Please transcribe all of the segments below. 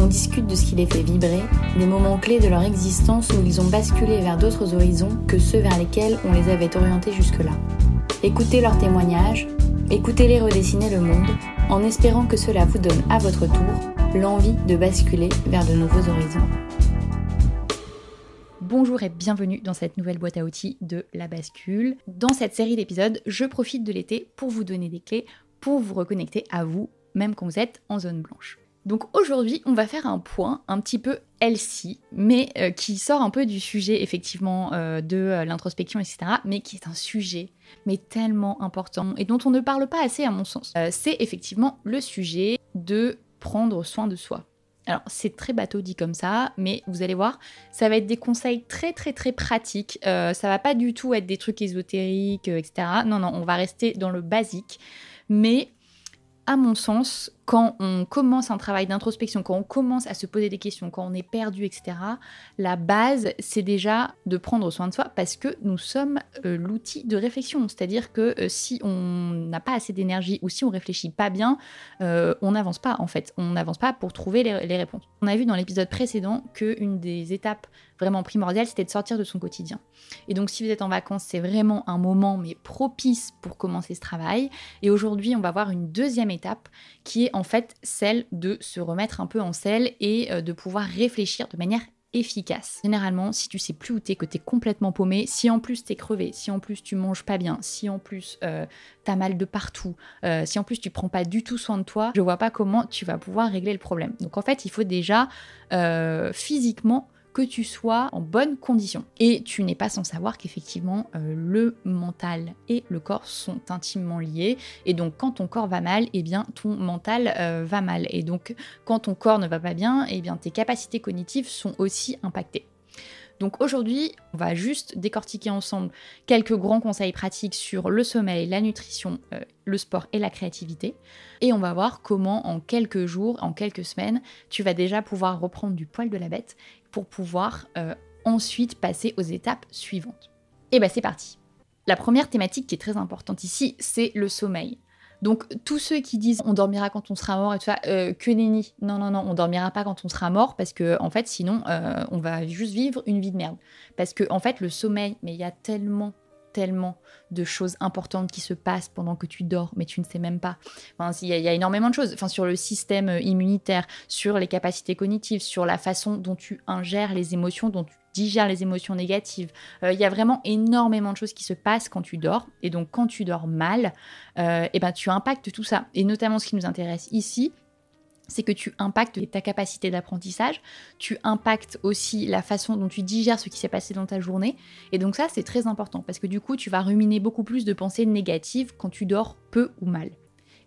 On discute de ce qui les fait vibrer, des moments clés de leur existence où ils ont basculé vers d'autres horizons que ceux vers lesquels on les avait orientés jusque-là. Écoutez leurs témoignages, écoutez-les redessiner le monde, en espérant que cela vous donne à votre tour l'envie de basculer vers de nouveaux horizons. Bonjour et bienvenue dans cette nouvelle boîte à outils de la bascule. Dans cette série d'épisodes, je profite de l'été pour vous donner des clés pour vous reconnecter à vous, même quand vous êtes en zone blanche. Donc aujourd'hui, on va faire un point un petit peu healthy, mais euh, qui sort un peu du sujet effectivement euh, de euh, l'introspection, etc., mais qui est un sujet mais tellement important et dont on ne parle pas assez à mon sens. c'est effectivement le sujet de prendre soin de soi. Alors, c'est très bateau dit comme ça, mais vous allez voir, ça va être des conseils très très très pratiques. Ça va pas du tout être des trucs ésotériques, etc. Non, non, on va rester dans le basique. Mais à mon sens, quand on commence un travail d'introspection, quand on commence à se poser des questions, quand on est perdu, etc., la base, c'est déjà de prendre soin de soi parce que nous sommes euh, l'outil de réflexion. C'est-à-dire que euh, si on n'a pas assez d'énergie ou si on réfléchit pas bien, euh, on n'avance pas en fait. On n'avance pas pour trouver les, réponses. On a vu dans l'épisode précédent qu'une des étapes vraiment primordiales, c'était de sortir de son quotidien. Et donc si vous êtes en vacances, c'est vraiment un moment mais propice pour commencer ce travail. Et aujourd'hui, on va voir une deuxième étape qui est en fait celle de se remettre un peu en selle et euh, de pouvoir réfléchir de manière efficace. Généralement, si tu sais plus où t'es, que t'es complètement paumé, si en plus t'es crevé, si en plus tu manges pas bien, si en plus euh, t'as mal de partout, euh, si en plus tu prends pas du tout soin de toi, je vois pas comment tu vas pouvoir régler le problème. Donc en fait, il faut déjà physiquement que tu sois en bonne condition. Et tu n'es pas sans savoir qu'effectivement, euh, le mental et le corps sont intimement liés. Et donc, quand ton corps va mal, eh bien, ton mental euh, va mal. Et donc, quand ton corps ne va pas bien, eh bien, tes capacités cognitives sont aussi impactées. Donc aujourd'hui, on va juste décortiquer ensemble quelques grands conseils pratiques sur le sommeil, la nutrition, euh, le sport et la créativité. Et on va voir comment en quelques jours, en quelques semaines, tu vas déjà pouvoir reprendre du poil de la bête pour pouvoir euh, ensuite passer aux étapes suivantes. Et bien c'est parti. La première thématique qui est très importante ici, c'est le sommeil. Donc tous ceux qui disent on dormira quand on sera mort et tout ça, euh, que nenni. Non, non, non, on dormira pas quand on sera mort parce que en fait sinon euh, on va juste vivre une vie de merde. Parce que en fait le sommeil, mais il y a tellement tellement de choses importantes qui se passent pendant que tu dors, mais tu ne sais même pas. Enfin, il, y a, énormément de choses. Enfin, sur le système immunitaire, sur les capacités cognitives, sur la façon dont tu ingères les émotions, dont tu digères les émotions négatives. Euh, il y a vraiment énormément de choses qui se passent quand tu dors. Et donc, quand tu dors mal, euh, eh ben, tu impactes tout ça. Et notamment, ce qui nous intéresse ici, c'est que tu impactes ta capacité d'apprentissage, tu impactes aussi la façon dont tu digères ce qui s'est passé dans ta journée. Et donc ça, c'est très important parce que du coup, tu vas ruminer beaucoup plus de pensées négatives quand tu dors peu ou mal.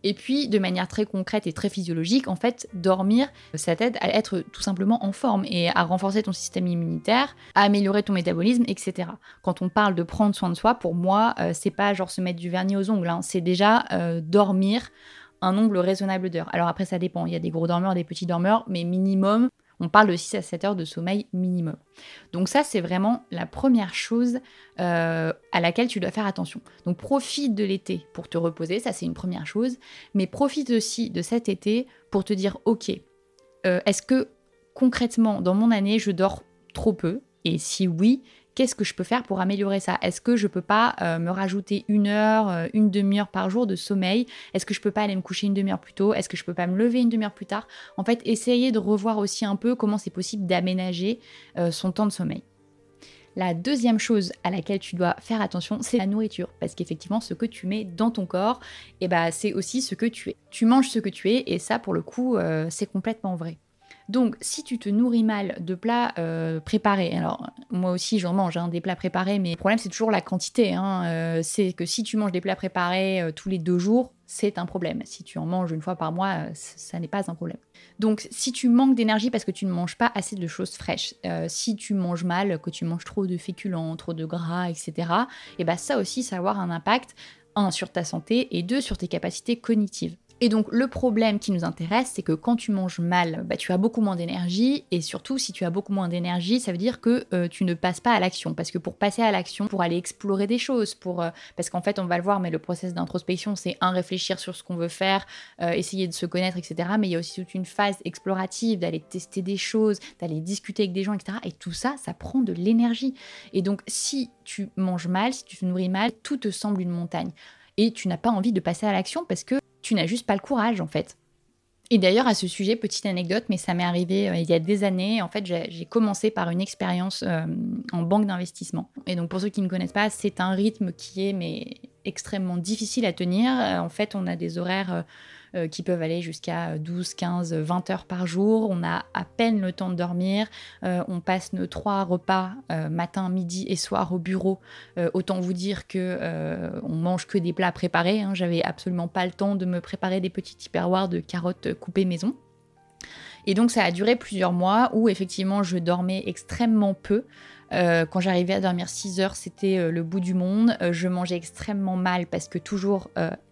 Et puis, de manière très concrète et très physiologique, en fait, dormir, ça t'aide à être tout simplement en forme et à renforcer ton système immunitaire, à améliorer ton métabolisme, etc. Quand on parle de prendre soin de soi, pour moi, euh, c'est pas genre se mettre du vernis aux ongles, hein. c'est déjà euh, dormir un nombre raisonnable d'heures. Alors après, ça dépend. Il y a des gros dormeurs, des petits dormeurs, mais minimum, on parle de 6 à 7 heures de sommeil minimum. Donc ça, c'est vraiment la première chose euh, à laquelle tu dois faire attention. Donc profite de l'été pour te reposer, ça c'est une première chose, mais profite aussi de cet été pour te dire, ok, euh, est-ce que concrètement, dans mon année, je dors trop peu? Et si oui, qu'est-ce que je peux faire pour améliorer ça? Est-ce que je peux pas euh, me rajouter une heure, euh, une demi-heure par jour de sommeil? Est-ce que je peux pas aller me coucher une demi-heure plus tôt? Est-ce que je peux pas me lever une demi-heure plus tard? En fait, essayer de revoir aussi un peu comment c'est possible d'aménager euh, son temps de sommeil. La deuxième chose à laquelle tu dois faire attention, c'est la nourriture. Parce qu'effectivement, ce que tu mets dans ton corps, eh ben, c'est aussi ce que tu es. Tu manges ce que tu es, et ça, pour le coup, c'est complètement vrai. Donc, si tu te nourris mal de plats euh, préparés, alors moi aussi j'en mange hein, des plats préparés, mais le problème c'est toujours la quantité. hein. Euh, c'est que si tu manges des plats préparés euh, tous les deux jours, c'est un problème. Si tu en manges une fois par mois, ça n'est pas un problème. Donc, si tu manques d'énergie parce que tu ne manges pas assez de choses fraîches, si tu manges mal, que tu manges trop de féculents, trop de gras, etc., et ben ça aussi, ça va avoir un impact un sur ta santé et deux sur tes capacités cognitives. Et donc le problème qui nous intéresse, c'est que quand tu manges mal, bah, tu as beaucoup moins d'énergie, et surtout si tu as beaucoup moins d'énergie, ça veut dire que euh, tu ne passes pas à l'action. Parce que pour passer à l'action, pour aller explorer des choses, pour, euh, parce qu'en fait on va le voir, mais le process d'introspection, c'est un réfléchir sur ce qu'on veut faire, euh, essayer de se connaître, etc. Mais il y a aussi toute une phase explorative, d'aller tester des choses, d'aller discuter avec des gens, etc. Et tout ça, ça prend de l'énergie. Et donc si tu manges mal, si tu te nourris mal, tout te semble une montagne. Et tu n'as pas envie de passer à l'action parce que tu n'as juste pas le courage en fait. Et d'ailleurs, à ce sujet, petite anecdote, mais ça m'est arrivé euh, il y a des années. En fait, j'ai commencé par une expérience euh, en banque d'investissement. Et donc, pour ceux qui ne connaissent pas, c'est un rythme qui est mais extrêmement difficile à tenir. Euh, en fait, on a des horaires euh, qui peuvent aller jusqu'à 12, 15, 20 heures par jour. On a à peine le temps de dormir. Euh, on passe nos trois repas euh, matin, midi et soir au bureau. Autant vous dire que on mange que des plats préparés. hein. J'avais absolument pas le temps de me préparer des petits tupperwares de carottes coupées maison. Et donc ça a duré plusieurs mois où effectivement je dormais extrêmement peu. Quand j'arrivais à dormir 6 heures, c'était le bout du monde. Je mangeais extrêmement mal parce que toujours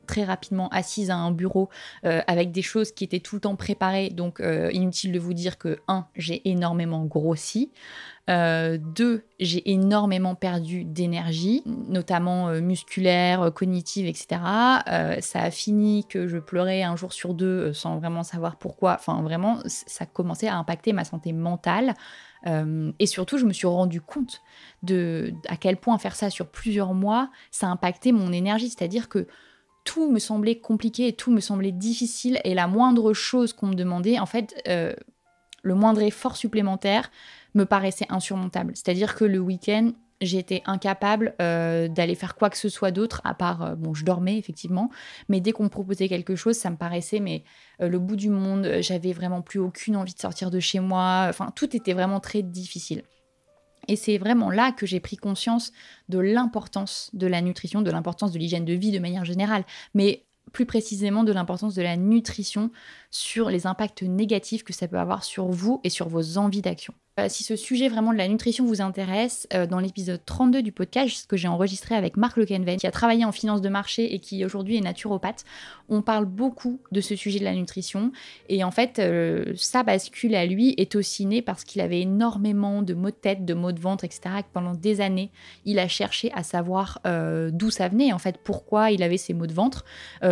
très rapidement assise à un bureau euh, avec des choses qui étaient tout le temps préparées. Donc euh, inutile de vous dire que 1, j'ai énormément grossi. Euh, deux, j'ai énormément perdu d'énergie, notamment musculaire, cognitive, etc. Ça a fini que je pleurais un jour sur deux sans vraiment savoir pourquoi. Enfin, vraiment, ça commençait à impacter ma santé mentale. Et surtout, je me suis rendu compte de à quel point faire ça sur plusieurs mois, ça impactait mon énergie. C'est-à-dire que tout me semblait compliqué et tout me semblait difficile. Et la moindre chose qu'on me demandait, en fait, euh, le moindre effort supplémentaire me paraissait insurmontable. C'est-à-dire que le week-end, j'étais incapable euh, d'aller faire quoi que ce soit d'autre, à part, euh, bon, je dormais effectivement, mais dès qu'on me proposait quelque chose, ça me paraissait mais le bout du monde, j'avais vraiment plus aucune envie de sortir de chez moi, enfin, tout était vraiment très difficile. Et c'est vraiment là que j'ai pris conscience de l'importance de la nutrition, de l'importance de l'hygiène de vie de manière générale, mais plus précisément de l'importance de la nutrition sur les impacts négatifs que ça peut avoir sur vous et sur vos envies d'action. Euh, si ce sujet vraiment de la nutrition vous intéresse, euh, dans l'épisode 32 du podcast que j'ai enregistré avec Marc Lequenven, qui a travaillé en finance de marché et qui aujourd'hui est naturopathe, on parle beaucoup de ce sujet de la nutrition. Et en fait, euh, sa bascule à lui est aussi née parce qu'il avait énormément de maux de tête, de maux de ventre, etc. Pendant des années, il a cherché à savoir d'où ça venait, en fait, pourquoi il avait ces maux de ventre,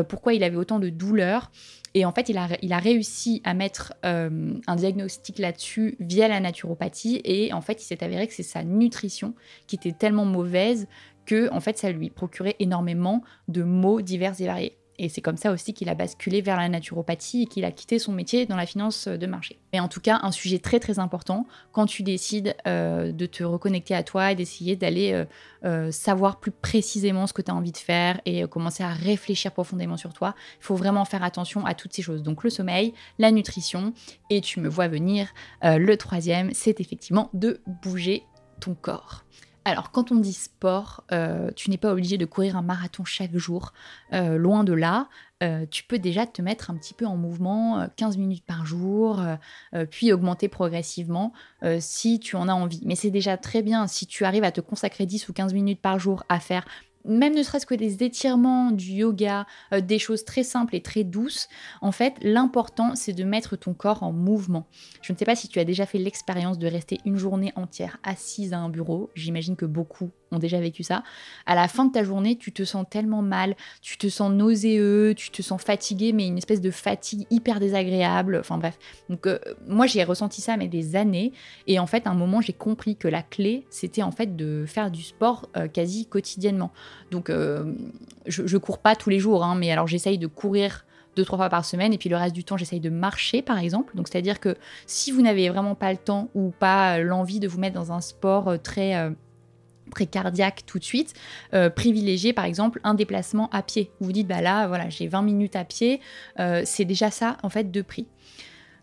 pourquoi il avait autant de douleurs. Et en fait, il a, réussi à mettre euh, un diagnostic là-dessus via la naturopathie. Et en fait, il s'est avéré que c'est sa nutrition qui était tellement mauvaise que en fait, ça lui procurait énormément de maux divers et variés. Et c'est comme ça aussi qu'il a basculé vers la naturopathie et qu'il a quitté son métier dans la finance de marché. Mais en tout cas, un sujet très très important quand tu décides euh, de te reconnecter à toi et d'essayer d'aller euh, euh, savoir plus précisément ce que tu as envie de faire et commencer à réfléchir profondément sur toi. Il faut vraiment faire attention à toutes ces choses. Donc le sommeil, la nutrition et tu me vois venir. le troisième, c'est effectivement de bouger ton corps. Alors, quand on dit sport, euh, tu n'es pas obligé de courir un marathon chaque jour. Euh, loin de là, euh, tu peux déjà te mettre un petit peu en mouvement, euh, 15 minutes par jour, puis augmenter progressivement si tu en as envie. Mais c'est déjà très bien si tu arrives à te consacrer 10 ou 15 minutes par jour à faire même ne serait-ce que des étirements, du yoga, euh, des choses très simples et très douces. En fait, l'important, c'est de mettre ton corps en mouvement. Je ne sais pas si tu as déjà fait l'expérience de rester une journée entière assise à un bureau. J'imagine que beaucoup ont déjà vécu ça. À la fin de ta journée, tu te sens tellement mal, tu te sens nauséeux, tu te sens fatigué, mais une espèce de fatigue hyper désagréable. Enfin bref. Donc euh, moi j'ai ressenti ça mais des années et en fait à un moment j'ai compris que la clé c'était en fait de faire du sport euh, quasi quotidiennement. Donc euh, je, cours pas tous les jours, hein, mais alors j'essaye de courir deux trois fois par semaine et puis le reste du temps j'essaye de marcher par exemple donc c'est à dire que si vous n'avez vraiment pas le temps ou pas euh, l'envie de vous mettre dans un sport euh, très très cardiaque tout de suite, privilégier par exemple un déplacement à pied. Vous vous dites, bah là, voilà, j'ai 20 minutes à pied, c'est déjà ça en fait de prix.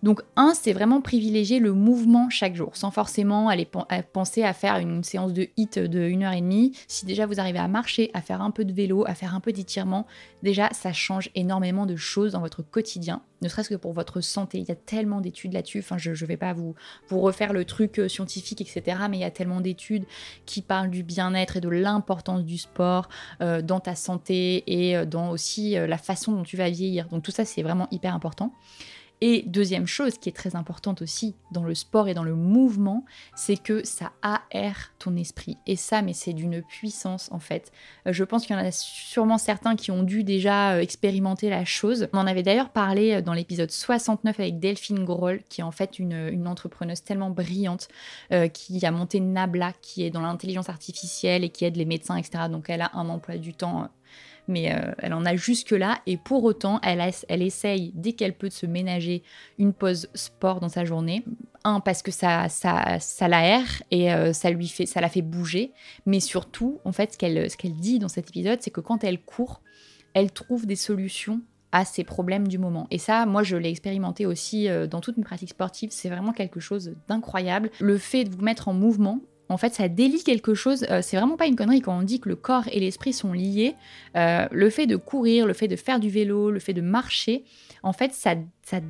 Donc un, c'est vraiment privilégier le mouvement chaque jour, sans forcément aller penser à faire une séance de hit de 1h30. Si déjà vous arrivez à marcher, à faire un peu de vélo, à faire un peu d'étirement, déjà ça change énormément de choses dans votre quotidien, ne serait-ce que pour votre santé. Il y a tellement d'études là-dessus, enfin je ne vais pas vous, refaire le truc euh, scientifique, etc. Mais il y a tellement d'études qui parlent du bien-être et de l'importance du sport euh, dans ta santé et euh, dans aussi la façon dont tu vas vieillir. Donc tout ça c'est vraiment hyper important. Et deuxième chose qui est très importante aussi dans le sport et dans le mouvement, c'est que ça aère ton esprit. Et ça, mais c'est d'une puissance en fait. Euh, je pense qu'il y en a sûrement certains qui ont dû déjà euh, expérimenter la chose. On en avait d'ailleurs parlé euh, dans l'épisode 69 avec Delphine Groll, qui est en fait une, entrepreneuse tellement brillante, qui a monté Nabla, qui est dans l'intelligence artificielle et qui aide les médecins, etc. Donc elle a un emploi du temps mais euh, elle en a jusque-là. Et pour autant, elle, essaye, dès qu'elle peut, de se ménager une pause sport dans sa journée. Un, parce que ça, ça, l'aère et euh, ça, lui fait, ça la fait bouger. Mais surtout, en fait, ce qu'elle, ce qu'elle dit dans cet épisode, c'est que quand elle court, elle trouve des solutions à ses problèmes du moment. Et ça, moi, je l'ai expérimenté aussi euh, dans toutes mes pratiques sportives. C'est vraiment quelque chose d'incroyable. Le fait de vous mettre en mouvement, en fait, ça délie quelque chose. Euh, c'est vraiment pas une connerie quand on dit que le corps et l'esprit sont liés. Euh, le fait de courir, le fait de faire du vélo, le fait de marcher, en fait, ça,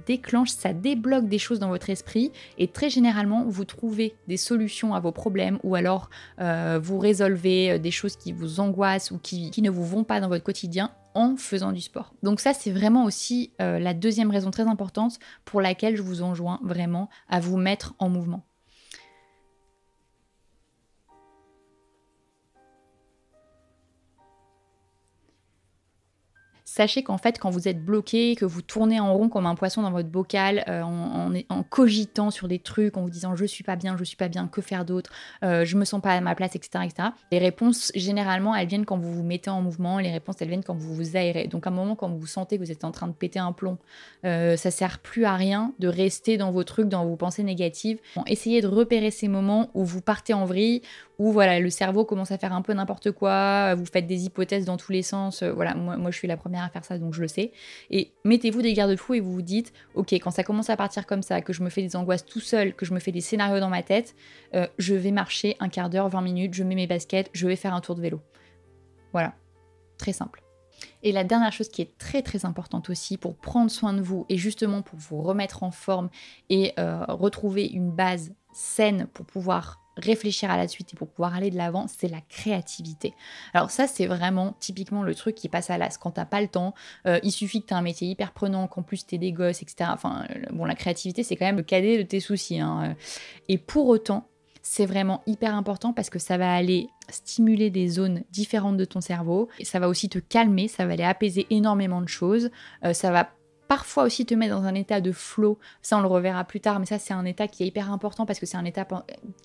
déclenche, ça débloque des choses dans votre esprit. Et très généralement, vous trouvez des solutions à vos problèmes ou alors euh, vous résolvez des choses qui vous angoissent ou qui, qui, ne vous vont pas dans votre quotidien en faisant du sport. Donc ça, c'est vraiment aussi la deuxième raison très importante pour laquelle je vous enjoins vraiment à vous mettre en mouvement. Sachez qu'en fait, quand vous êtes bloqué, que vous tournez en rond comme un poisson dans votre bocal, euh, en, cogitant sur des trucs, en vous disant je suis pas bien, je suis pas bien, que faire d'autre, euh, je me sens pas à ma place, etc., etc. Les réponses, généralement, elles viennent quand vous vous mettez en mouvement, les réponses, elles viennent quand vous vous aérez. Donc, à un moment, quand vous sentez que vous êtes en train de péter un plomb, euh, ça sert plus à rien de rester dans vos trucs, dans vos pensées négatives. essayez de repérer ces moments où vous partez en vrille, où voilà, le cerveau commence à faire un peu n'importe quoi, vous faites des hypothèses dans tous les sens. Euh, voilà, moi, je suis la première à faire ça, donc je le sais. Et mettez-vous des garde-fous et vous vous dites, ok, quand ça commence à partir comme ça, que je me fais des angoisses tout seul, que je me fais des scénarios dans ma tête, euh, je vais marcher un quart d'heure, 20 minutes, je mets mes baskets, je vais faire un tour de vélo. Voilà, très simple. Et la dernière chose qui est très très importante aussi pour prendre soin de vous et justement pour vous remettre en forme et euh, retrouver une base saine pour pouvoir réfléchir à la suite et pour pouvoir aller de l'avant, c'est la créativité. Alors ça, c'est vraiment typiquement le truc qui passe à l'as. Quand t'as pas le temps, euh, il suffit que as un métier hyper prenant, qu'en plus t'es des gosses, etc. Enfin, bon, la créativité, c'est quand même le cadet de tes soucis. Hein. Et pour autant, c'est vraiment hyper important parce que ça va aller stimuler des zones différentes de ton cerveau et ça va aussi te calmer, ça va aller apaiser énormément de choses, euh, ça va parfois aussi te mettre dans un état de flow. Ça, on le reverra plus tard, mais ça, c'est un état qui est hyper important parce que c'est un état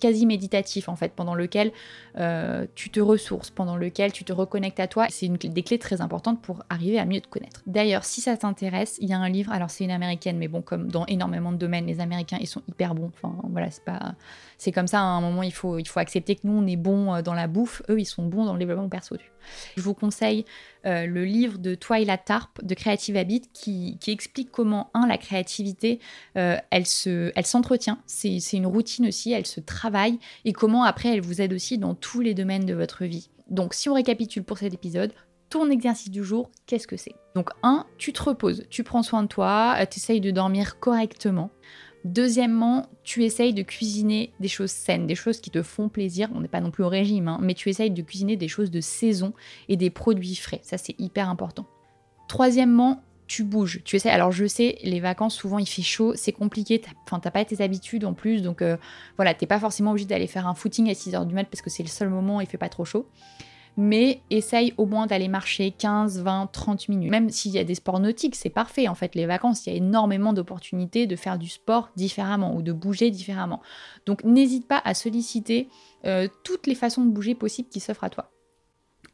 quasi méditatif, en fait, pendant lequel euh, tu te ressources, pendant lequel tu te reconnectes à toi. C'est une des clés très importantes pour arriver à mieux te connaître. D'ailleurs, si ça t'intéresse, il y a un livre, alors c'est une américaine, mais bon, comme dans énormément de domaines, les Américains, ils sont hyper bons. Enfin, voilà, c'est pas. C'est comme ça, à un moment, il faut, il faut accepter que nous, on est bons euh, dans la bouffe, eux, ils sont bons dans le développement perso. Je vous conseille euh, le livre de Twyla Tarp de Creative Habit qui, explique comment, un, la créativité, euh, elle, se, elle s'entretient, c'est, une routine aussi, elle se travaille, et comment après elle vous aide aussi dans tous les domaines de votre vie. Donc si on récapitule pour cet épisode, ton exercice du jour, qu'est-ce que c'est? Donc un, tu te reposes, tu prends soin de toi, euh, tu essayes de dormir correctement. Deuxièmement, tu essayes de cuisiner des choses saines, des choses qui te font plaisir. On n'est pas non plus au régime, hein, mais tu essayes de cuisiner des choses de saison et des produits frais. Ça, c'est hyper important. Troisièmement, tu bouges. Tu essaies. Alors, je sais, les vacances, souvent, il fait chaud, c'est compliqué. T'as pas tes habitudes en plus. Donc, euh, voilà, t'es pas forcément obligé d'aller faire un footing à 6h du mat parce que c'est le seul moment où il fait pas trop chaud mais essaye au moins d'aller marcher 15, 20, 30 minutes. Même s'il y a des sports nautiques, c'est parfait. En fait, les vacances, il y a énormément d'opportunités de faire du sport différemment ou de bouger différemment. Donc n'hésite pas à solliciter euh, toutes les façons de bouger possibles qui s'offrent à toi.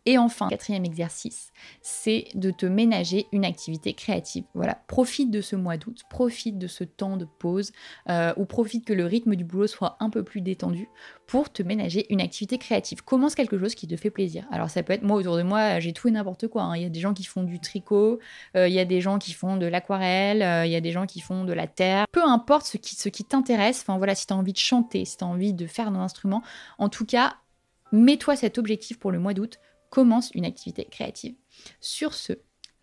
Et enfin, quatrième exercice, c'est de te ménager une activité créative. Voilà, profite de ce mois d'août, profite de ce temps de pause, euh, ou profite que le rythme du boulot soit un peu plus détendu pour te ménager une activité créative. Commence quelque chose qui te fait plaisir. Alors ça peut être, moi autour de moi, j'ai tout et n'importe quoi. Hein. Il y a des gens qui font du tricot, euh, il y a des gens qui font de l'aquarelle, euh, il y a des gens qui font de la terre. Peu importe ce qui, ce qui t'intéresse, enfin voilà, si tu as envie de chanter, si tu as envie de faire un instrument, en tout cas, mets-toi cet objectif pour le mois d'août commence une activité créative. Sur ce,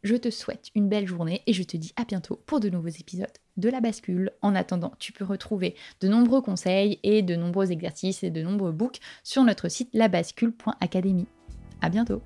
je te souhaite une belle journée et je te dis à bientôt pour de nouveaux épisodes de la bascule. En attendant, tu peux retrouver de nombreux conseils et de nombreux exercices et de nombreux books sur notre site labascule.academy. À bientôt.